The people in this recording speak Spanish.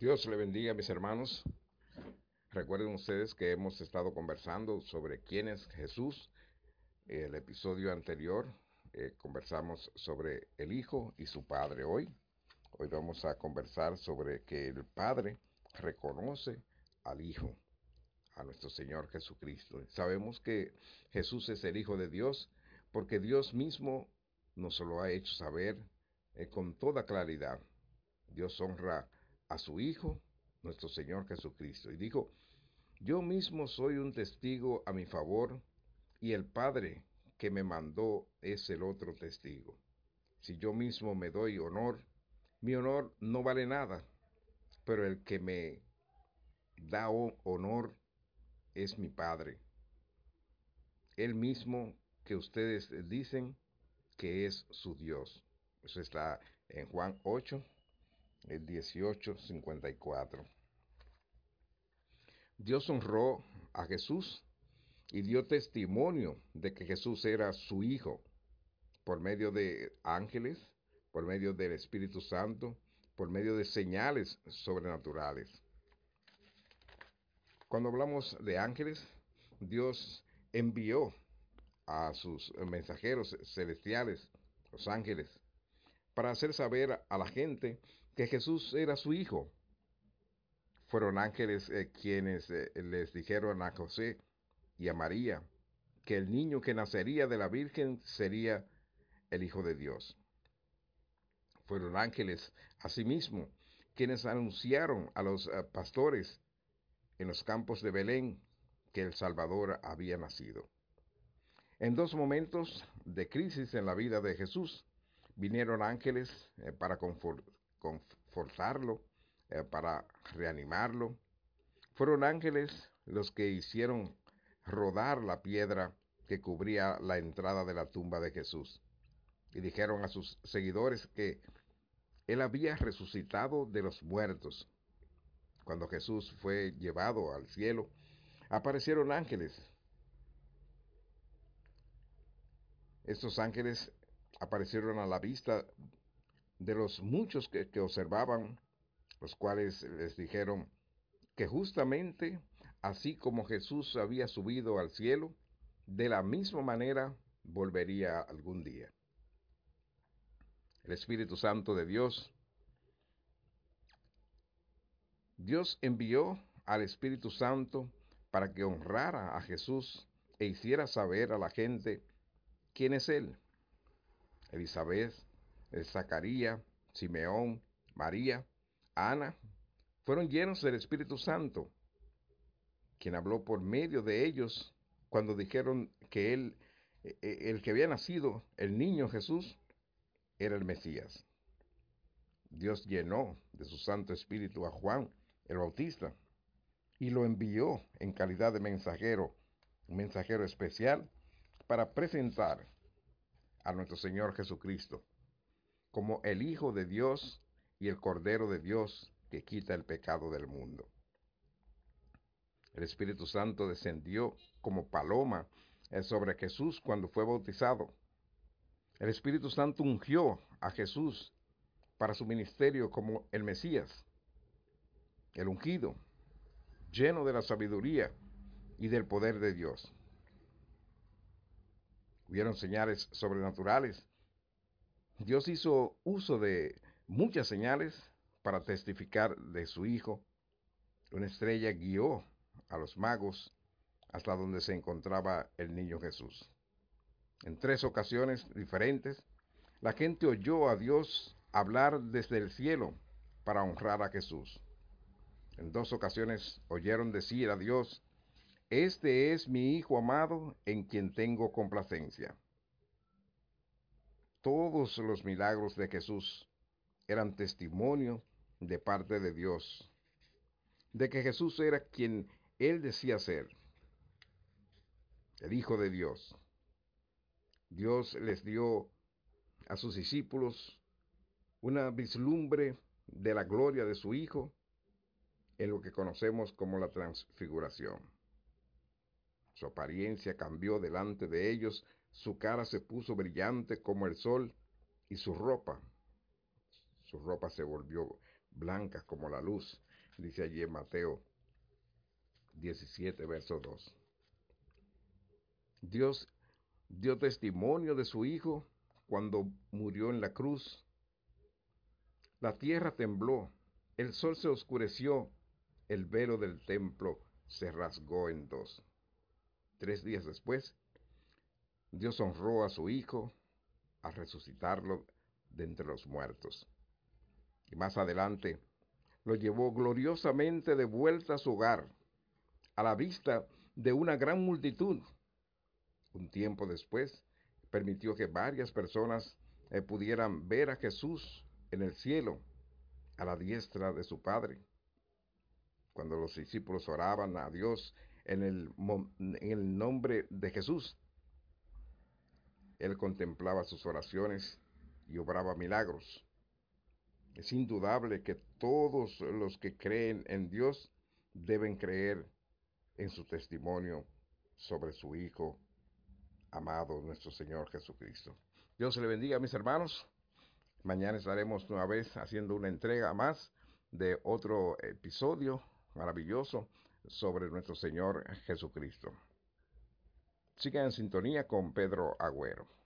Dios le bendiga, mis hermanos. Recuerden ustedes que hemos estado conversando sobre quién es Jesús. El episodio anterior eh, conversamos sobre el Hijo y su Padre. Hoy, hoy vamos a conversar sobre que el Padre reconoce al Hijo, a nuestro Señor Jesucristo. Sabemos que Jesús es el Hijo de Dios porque Dios mismo nos lo ha hecho saber eh, con toda claridad. Dios honra a su Hijo, nuestro Señor Jesucristo, y dijo, yo mismo soy un testigo a mi favor, y el Padre que me mandó es el otro testigo. Si yo mismo me doy honor, mi honor no vale nada, pero el que me da honor es mi Padre. Él mismo que ustedes dicen que es su Dios. Eso está en Juan 8, el 18, 54. Dios honró a Jesús y dio testimonio de que Jesús era su Hijo por medio de ángeles, por medio del Espíritu Santo, por medio de señales sobrenaturales. Cuando hablamos de ángeles, Dios envió a sus mensajeros celestiales, los ángeles, para hacer saber a la gente que Jesús era su hijo. Fueron ángeles eh, quienes eh, les dijeron a José y a María que el niño que nacería de la Virgen sería el Hijo de Dios. Fueron ángeles asimismo quienes anunciaron a los eh, pastores en los campos de Belén que el Salvador había nacido. En dos momentos de crisis en la vida de Jesús, vinieron ángeles eh, para confortarlo, eh, para reanimarlo. Fueron ángeles los que hicieron rodar la piedra que cubría la entrada de la tumba de Jesús. Y dijeron a sus seguidores que él había resucitado de los muertos. Cuando Jesús fue llevado al cielo, aparecieron ángeles Estos ángeles aparecieron a la vista de los muchos que, observaban, los cuales les dijeron que justamente así como Jesús había subido al cielo, de la misma manera volvería algún día. El Espíritu Santo de Dios, Dios envió al Espíritu Santo para que honrara a Jesús e hiciera saber a la gente ¿Quién es él? Elizabeth, Zacarías, Simeón, María, Ana, fueron llenos del Espíritu Santo, quien habló por medio de ellos cuando dijeron que él, e, e, el que había nacido, el niño Jesús, era el Mesías. Dios llenó de su Santo Espíritu a Juan el Bautista y lo envió en calidad de mensajero, un mensajero especial para presentar a nuestro Señor Jesucristo como el Hijo de Dios y el Cordero de Dios que quita el pecado del mundo. El Espíritu Santo descendió como paloma eh, sobre Jesús cuando fue bautizado. El Espíritu Santo ungió a Jesús para su ministerio como el Mesías, el ungido, lleno de la sabiduría y del poder de Dios hubieron señales sobrenaturales. Dios hizo uso de muchas señales para testificar de su Hijo. Una estrella guió a los magos hasta donde se encontraba el niño Jesús. En tres ocasiones diferentes, la gente oyó a Dios hablar desde el cielo para honrar a Jesús. En dos ocasiones oyeron decir a Dios, este es mi Hijo amado en quien tengo complacencia. Todos los milagros de Jesús eran testimonio de parte de Dios, de que Jesús era quien él decía ser, el Hijo de Dios. Dios les dio a sus discípulos una vislumbre de la gloria de su Hijo en lo que conocemos como la transfiguración. Su apariencia cambió delante de ellos, su cara se puso brillante como el sol y su ropa, su ropa se volvió blanca como la luz. dice allí Mateo 17, verso 2. Dios dio testimonio de su Hijo cuando murió en la cruz. La tierra tembló, el sol se oscureció, el velo del templo se rasgó en dos. Tres días después, Dios honró a su Hijo al resucitarlo de entre los muertos. Y más adelante, lo llevó gloriosamente de vuelta a su hogar, a la vista de una gran multitud. Un tiempo después, permitió que varias personas eh, pudieran ver a Jesús en el cielo, a la diestra de su Padre. Cuando los discípulos oraban a Dios en el, en el nombre de Jesús, Él contemplaba sus oraciones y obraba milagros. Es indudable que todos los que creen en Dios deben creer en su testimonio sobre su Hijo amado, nuestro Señor Jesucristo. Dios le bendiga, mis hermanos. Mañana estaremos nueva vez haciendo una entrega más de otro episodio maravilloso sobre nuestro Señor Jesucristo. Sigan en sintonía con Pedro Agüero.